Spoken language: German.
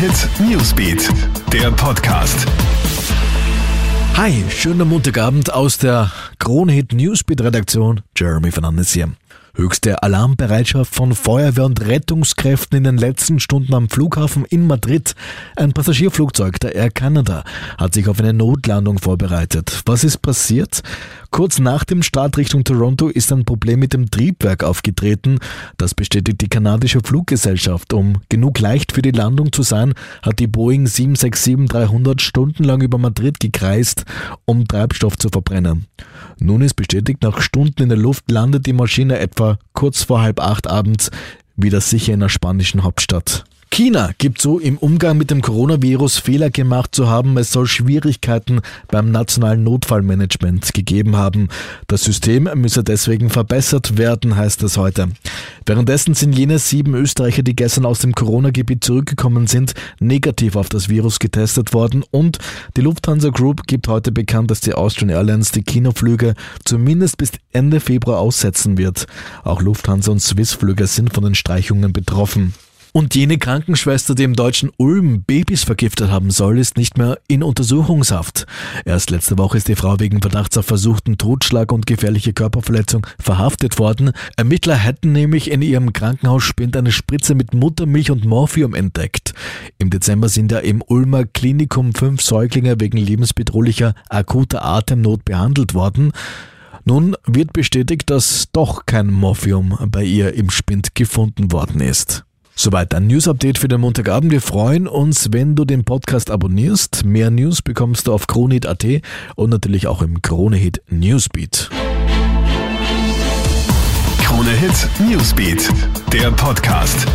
Hit Newsbeat, der Podcast. Hi, schöner Montagabend aus der Krone Hit Newsbeat Redaktion. Jeremy Fernandes hier. Höchste Alarmbereitschaft von Feuerwehr und Rettungskräften in den letzten Stunden am Flughafen in Madrid. Ein Passagierflugzeug der Air Canada hat sich auf eine Notlandung vorbereitet. Was ist passiert? Kurz nach dem Start Richtung Toronto ist ein Problem mit dem Triebwerk aufgetreten. Das bestätigt die kanadische Fluggesellschaft. Um genug leicht für die Landung zu sein, hat die Boeing 767-300 stundenlang über Madrid gekreist, um Treibstoff zu verbrennen. Nun ist bestätigt, nach Stunden in der Luft landet die Maschine etwa kurz vor halb acht abends wieder sicher in der spanischen Hauptstadt. China gibt so im Umgang mit dem Coronavirus Fehler gemacht zu haben. Es soll Schwierigkeiten beim nationalen Notfallmanagement gegeben haben. Das System müsse deswegen verbessert werden, heißt es heute. Währenddessen sind jene sieben Österreicher, die gestern aus dem Corona-Gebiet zurückgekommen sind, negativ auf das Virus getestet worden und die Lufthansa Group gibt heute bekannt, dass die Austrian Airlines die Kinoflüge zumindest bis Ende Februar aussetzen wird. Auch Lufthansa und Swiss-Flüge sind von den Streichungen betroffen. Und jene Krankenschwester, die im deutschen Ulm Babys vergiftet haben soll, ist nicht mehr in Untersuchungshaft. Erst letzte Woche ist die Frau wegen Verdachts auf versuchten Totschlag und gefährliche Körperverletzung verhaftet worden. Ermittler hätten nämlich in ihrem Krankenhausspind eine Spritze mit Muttermilch und Morphium entdeckt. Im Dezember sind ja im Ulmer Klinikum fünf Säuglinge wegen lebensbedrohlicher akuter Atemnot behandelt worden. Nun wird bestätigt, dass doch kein Morphium bei ihr im Spind gefunden worden ist. Soweit ein News-Update für den Montagabend. Wir freuen uns, wenn du den Podcast abonnierst. Mehr News bekommst du auf kronehit.at und natürlich auch im Kronehit Newsbeat. Krone Hit Newsbeat, der Podcast.